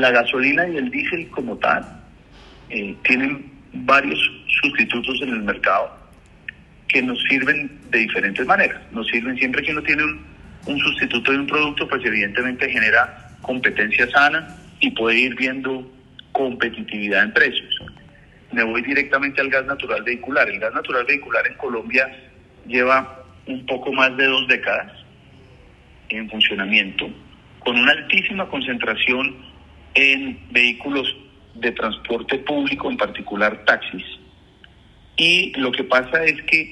la gasolina y el diésel como tal eh, tienen varios sustitutos en el mercado que nos sirven de diferentes maneras. Nos sirven siempre que uno tiene un, un sustituto de un producto, pues evidentemente genera competencia sana y puede ir viendo competitividad en precios. Me voy directamente al gas natural vehicular. El gas natural vehicular en Colombia lleva un poco más de dos décadas en funcionamiento, con una altísima concentración en vehículos de transporte público, en particular taxis. Y lo que pasa es que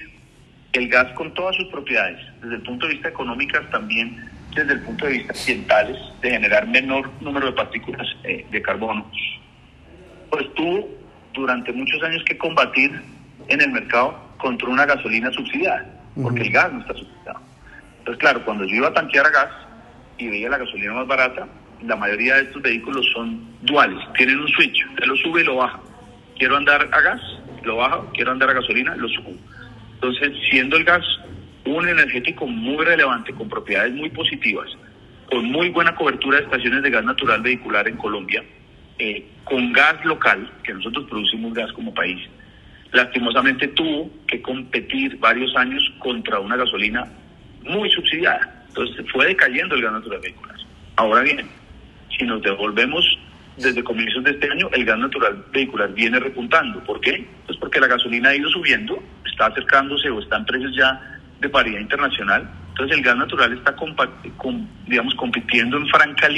el gas con todas sus propiedades, desde el punto de vista económico, también desde el punto de vista ambientales, de generar menor número de partículas eh, de carbono, pues tuvo durante muchos años que combatir en el mercado contra una gasolina subsidiada, porque el gas no está subsidiado. Entonces, claro, cuando yo iba a tanquear a gas y veía la gasolina más barata, la mayoría de estos vehículos son duales, tienen un switch, usted lo sube y lo baja. Quiero andar a gas, lo bajo, quiero andar a gasolina, lo subo. Entonces, siendo el gas un energético muy relevante, con propiedades muy positivas, con muy buena cobertura de estaciones de gas natural vehicular en Colombia, eh, con gas local, que nosotros producimos gas como país, lastimosamente tuvo que competir varios años contra una gasolina muy subsidiada. Entonces fue decayendo el gas natural vehicular. Ahora bien, si nos devolvemos desde comienzos de este año, el gas natural vehicular viene repuntando. ¿Por qué? Pues porque la gasolina ha ido subiendo, está acercándose o está en precios ya de paridad internacional. Entonces el gas natural está, con, digamos, compitiendo en franca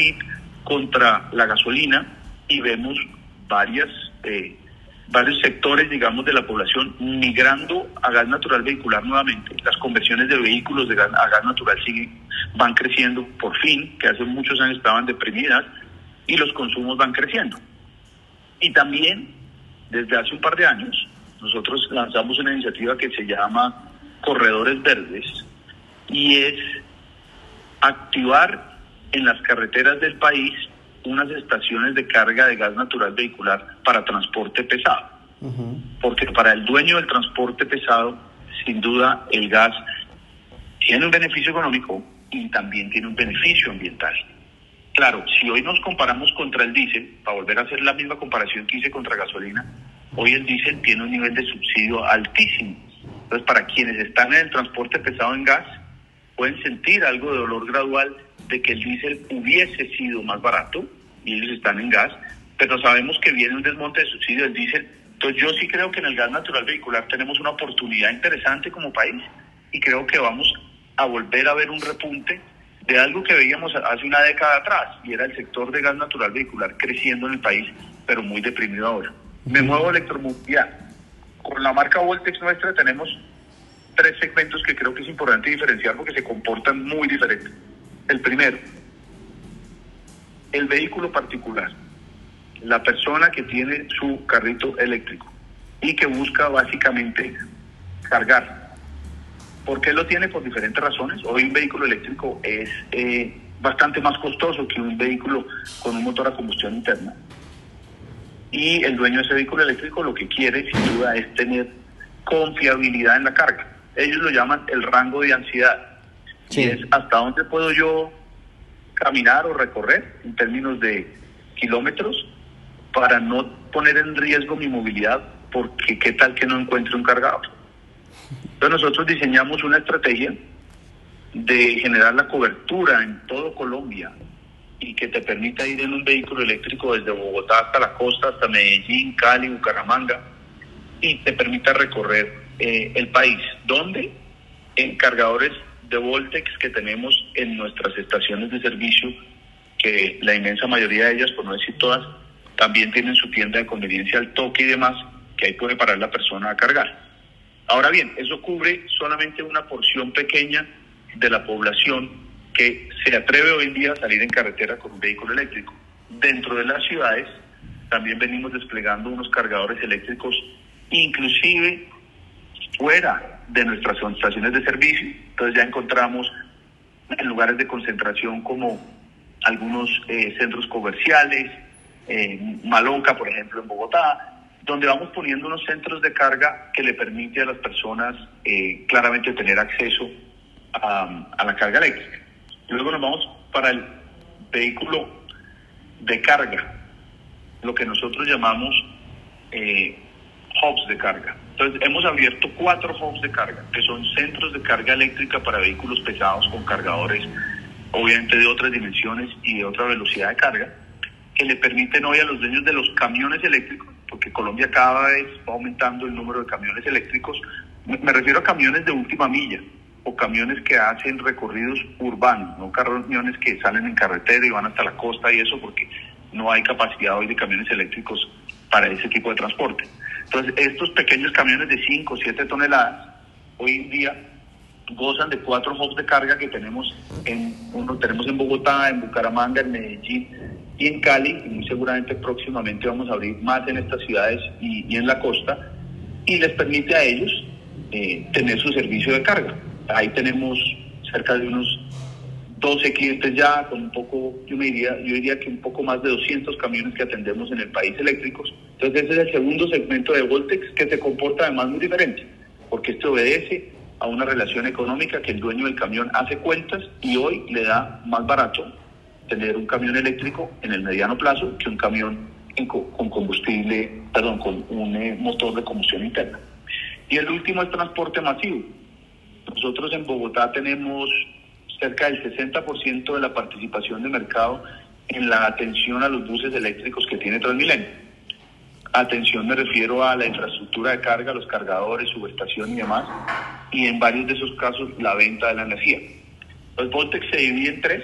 contra la gasolina y vemos varias, eh, varios sectores, digamos, de la población migrando a gas natural vehicular nuevamente. Las conversiones de vehículos de gas, a gas natural siguen, van creciendo por fin, que hace muchos años estaban deprimidas, y los consumos van creciendo. Y también, desde hace un par de años, nosotros lanzamos una iniciativa que se llama Corredores Verdes y es activar en las carreteras del país unas estaciones de carga de gas natural vehicular para transporte pesado. Porque para el dueño del transporte pesado, sin duda, el gas tiene un beneficio económico y también tiene un beneficio ambiental. Claro, si hoy nos comparamos contra el diésel, para volver a hacer la misma comparación que hice contra gasolina, hoy el diésel tiene un nivel de subsidio altísimo. Entonces, para quienes están en el transporte pesado en gas, pueden sentir algo de dolor gradual de que el diésel hubiese sido más barato y ellos están en gas, pero sabemos que viene un desmonte de subsidio del diésel. Entonces yo sí creo que en el gas natural vehicular tenemos una oportunidad interesante como país y creo que vamos a volver a ver un repunte de algo que veíamos hace una década atrás y era el sector de gas natural vehicular creciendo en el país, pero muy deprimido ahora. Me muevo a electromovilidad. Con la marca Voltex nuestra tenemos tres segmentos que creo que es importante diferenciar porque se comportan muy diferentes. El primero, el vehículo particular, la persona que tiene su carrito eléctrico y que busca básicamente cargar. ¿Por qué lo tiene? Por diferentes razones. Hoy un vehículo eléctrico es eh, bastante más costoso que un vehículo con un motor a combustión interna. Y el dueño de ese vehículo eléctrico lo que quiere, sin duda, es tener confiabilidad en la carga. Ellos lo llaman el rango de ansiedad. Y es hasta dónde puedo yo caminar o recorrer en términos de kilómetros para no poner en riesgo mi movilidad porque qué tal que no encuentre un cargador. Entonces nosotros diseñamos una estrategia de generar la cobertura en todo Colombia y que te permita ir en un vehículo eléctrico desde Bogotá hasta la costa, hasta Medellín, Cali, Bucaramanga, y te permita recorrer eh, el país. ¿Dónde? En cargadores de Voltex que tenemos en nuestras estaciones de servicio, que la inmensa mayoría de ellas, por no decir todas, también tienen su tienda de conveniencia al toque y demás, que ahí puede parar la persona a cargar. Ahora bien, eso cubre solamente una porción pequeña de la población que se atreve hoy en día a salir en carretera con un vehículo eléctrico. Dentro de las ciudades también venimos desplegando unos cargadores eléctricos, inclusive fuera de nuestras estaciones de servicio. Entonces ya encontramos en lugares de concentración como algunos eh, centros comerciales, eh, Malonca, por ejemplo, en Bogotá, donde vamos poniendo unos centros de carga que le permite a las personas eh, claramente tener acceso a, a, la carga eléctrica. Luego nos vamos para el vehículo de carga, lo que nosotros llamamos eh, hubs de carga. Entonces, hemos abierto cuatro hubs de carga, que son centros de carga eléctrica para vehículos pesados con cargadores, obviamente de otras dimensiones y de otra velocidad de carga, que le permiten hoy a los dueños de los camiones eléctricos, porque Colombia cada vez va aumentando el número de camiones eléctricos, me refiero a camiones de última milla o camiones que hacen recorridos urbanos, no camiones que salen en carretera y van hasta la costa y eso, porque no hay capacidad hoy de camiones eléctricos para ese tipo de transporte. Entonces, estos pequeños camiones de 5 o 7 toneladas, hoy en día gozan de cuatro hubs de carga que tenemos en uno tenemos en Bogotá, en Bucaramanga, en Medellín y en Cali, y muy seguramente próximamente vamos a abrir más en estas ciudades y, en la costa, y les permite a ellos eh, tener su servicio de carga. Ahí tenemos cerca de unos 12 clientes ya, con un poco, yo me diría, yo diría que un poco más de 200 camiones que atendemos en el país eléctricos. Entonces ese es el segundo segmento de Voltex que se comporta además muy diferente, porque este obedece a una relación económica que el dueño del camión hace cuentas y hoy le da más barato tener un camión eléctrico en el mediano plazo que un camión con combustible, perdón, con un eh, motor de combustión interna. Y el último es transporte masivo. Nosotros en Bogotá tenemos cerca del 60% de la participación de mercado en la atención a los buses eléctricos que tiene Transmilenio. Atención me refiero a la infraestructura de carga, los cargadores, subestación y demás, y en varios de esos casos la venta de la energía. Los Voltex se divide en tres.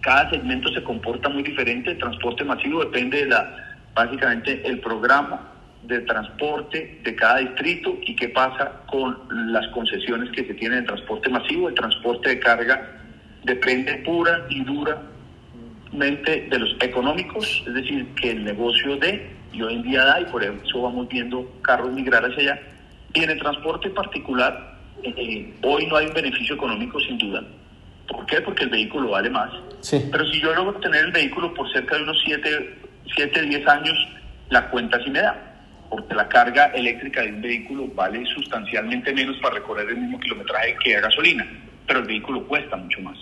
Cada segmento se comporta muy diferente. El transporte masivo depende de la, básicamente, el programa de transporte de cada distrito y qué pasa con las concesiones que se tienen en transporte masivo. El transporte de carga depende pura y duramente de los económicos, es decir, que el negocio de, y hoy en día da, y por eso vamos viendo carros migrar hacia allá. Y en el transporte particular, eh, hoy no hay un beneficio económico sin duda. ¿Por qué? Porque el vehículo vale más. Pero si yo logro tener el vehículo por cerca de unos 7, 7 10 años, la cuenta sí me da porque la carga eléctrica de un vehículo vale sustancialmente menos para recorrer el mismo kilometraje que a gasolina, pero el vehículo cuesta mucho más.